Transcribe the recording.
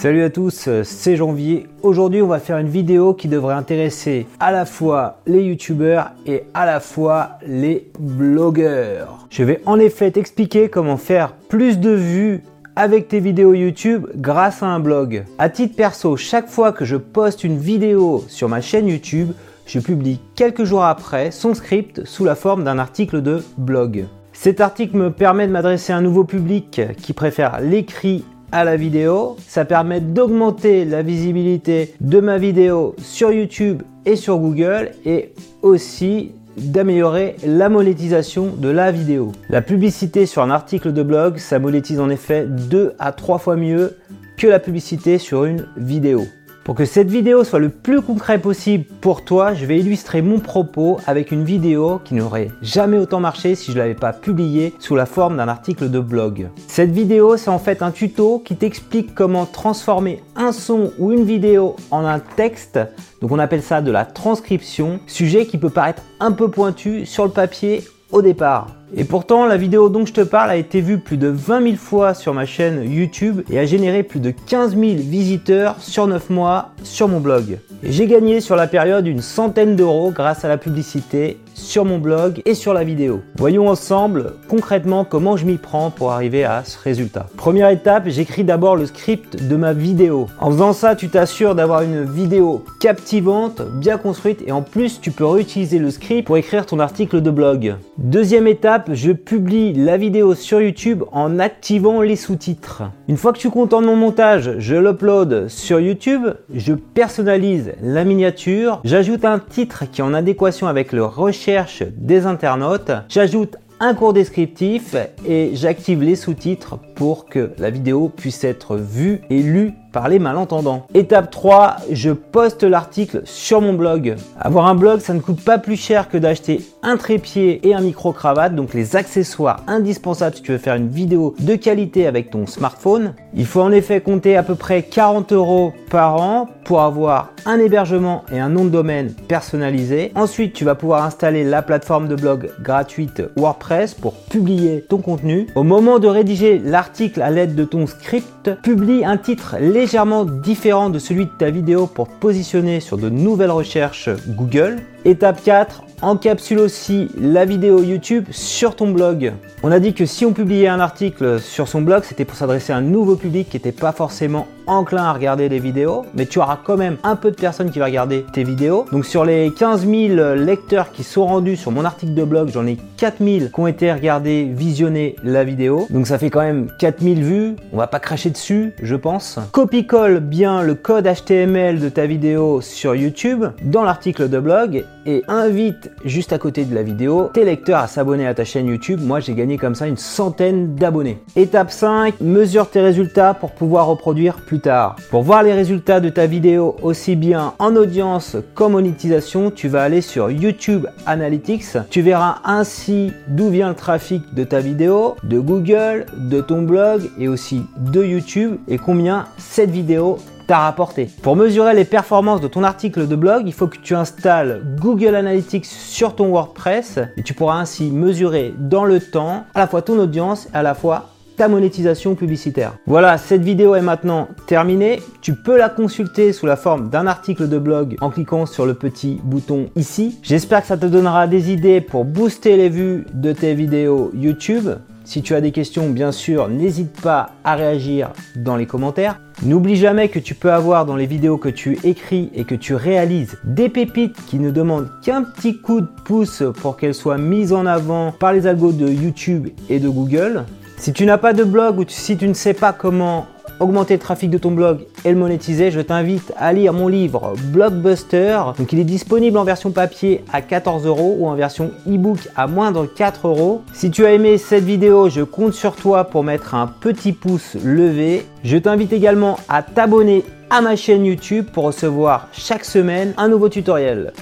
Salut à tous, c'est Janvier. Aujourd'hui, on va faire une vidéo qui devrait intéresser à la fois les youtubeurs et à la fois les blogueurs. Je vais en effet t'expliquer comment faire plus de vues avec tes vidéos YouTube grâce à un blog. À titre perso, chaque fois que je poste une vidéo sur ma chaîne YouTube, je publie quelques jours après son script sous la forme d'un article de blog. Cet article me permet de m'adresser à un nouveau public qui préfère l'écrit à la vidéo. Ça permet d'augmenter la visibilité de ma vidéo sur YouTube et sur Google et aussi d'améliorer la monétisation de la vidéo. La publicité sur un article de blog, ça monétise en effet 2 à 3 fois mieux que la publicité sur une vidéo. Pour que cette vidéo soit le plus concret possible pour toi, je vais illustrer mon propos avec une vidéo qui n'aurait jamais autant marché si je ne l'avais pas publiée sous la forme d'un article de blog. Cette vidéo, c'est en fait un tuto qui t'explique comment transformer un son ou une vidéo en un texte. Donc on appelle ça de la transcription, sujet qui peut paraître un peu pointu sur le papier au départ. Et pourtant, la vidéo dont je te parle a été vue plus de 20 000 fois sur ma chaîne YouTube et a généré plus de 15 000 visiteurs sur 9 mois sur mon blog. J'ai gagné sur la période une centaine d'euros grâce à la publicité sur mon blog et sur la vidéo. Voyons ensemble concrètement comment je m'y prends pour arriver à ce résultat. Première étape, j'écris d'abord le script de ma vidéo. En faisant ça, tu t'assures d'avoir une vidéo captivante, bien construite et en plus tu peux réutiliser le script pour écrire ton article de blog. Deuxième étape, je publie la vidéo sur YouTube en activant les sous-titres. Une fois que tu comptes en mon montage, je l'upload sur YouTube, je personnalise la miniature, j'ajoute un titre qui est en adéquation avec le recherche des internautes. J'ajoute un cours descriptif et j'active les sous-titres pour que la vidéo puisse être vue et lue par les malentendants. Étape 3, je poste l'article sur mon blog. Avoir un blog, ça ne coûte pas plus cher que d'acheter un trépied et un micro-cravate, donc les accessoires indispensables si tu veux faire une vidéo de qualité avec ton smartphone. Il faut en effet compter à peu près 40 euros par an pour avoir un hébergement et un nom de domaine personnalisé. Ensuite, tu vas pouvoir installer la plateforme de blog gratuite WordPress pour publier ton contenu. Au moment de rédiger l'article à l'aide de ton script, publie un titre légèrement différent de celui de ta vidéo pour positionner sur de nouvelles recherches Google. Étape 4, encapsule aussi la vidéo YouTube sur ton blog. On a dit que si on publiait un article sur son blog, c'était pour s'adresser à un nouveau public qui n'était pas forcément enclin à regarder des vidéos, mais tu auras quand même un peu de personnes qui vont regarder tes vidéos. Donc sur les 15 000 lecteurs qui sont rendus sur mon article de blog, j'en ai 4 000 qui ont été regardés, visionner la vidéo. Donc ça fait quand même 4 000 vues. On va pas cracher dessus, je pense. Copie-colle bien le code HTML de ta vidéo sur YouTube dans l'article de blog et invite juste à côté de la vidéo tes lecteurs à s'abonner à ta chaîne YouTube. Moi, j'ai gagné comme ça une centaine d'abonnés. Étape 5, mesure tes résultats pour pouvoir reproduire plus Pour voir les résultats de ta vidéo aussi bien en audience qu'en monétisation, tu vas aller sur YouTube Analytics. Tu verras ainsi d'où vient le trafic de ta vidéo, de Google, de ton blog et aussi de YouTube et combien cette vidéo rapporté. Pour mesurer les performances de ton article de blog, il faut que tu installes Google Analytics sur ton WordPress et tu pourras ainsi mesurer dans le temps à la fois ton audience et à la fois monétisation publicitaire. Voilà, cette vidéo est maintenant terminée. Tu peux la consulter sous la forme d'un article de blog en cliquant sur le petit bouton ici. J'espère que ça te donnera des idées pour booster les vues de tes vidéos YouTube. Si tu as des questions, bien sûr, n'hésite pas à réagir dans les commentaires. N'oublie jamais que tu peux avoir dans les vidéos que tu écris et que tu réalises des pépites qui ne demandent qu'un petit coup de pouce pour qu'elles soient mises en avant par les algos de YouTube et de Google. Si tu n'as pas de blog ou si tu ne sais pas comment augmenter le trafic de ton blog et le monétiser, je t'invite à lire mon livre Blockbuster. Donc il est disponible en version papier à 14 euros ou en version e-book à moins de 4 euros. Si tu as aimé cette vidéo, je compte sur toi pour mettre un petit pouce levé. Je t'invite également à t'abonner à ma chaîne YouTube pour recevoir chaque semaine un nouveau tutoriel.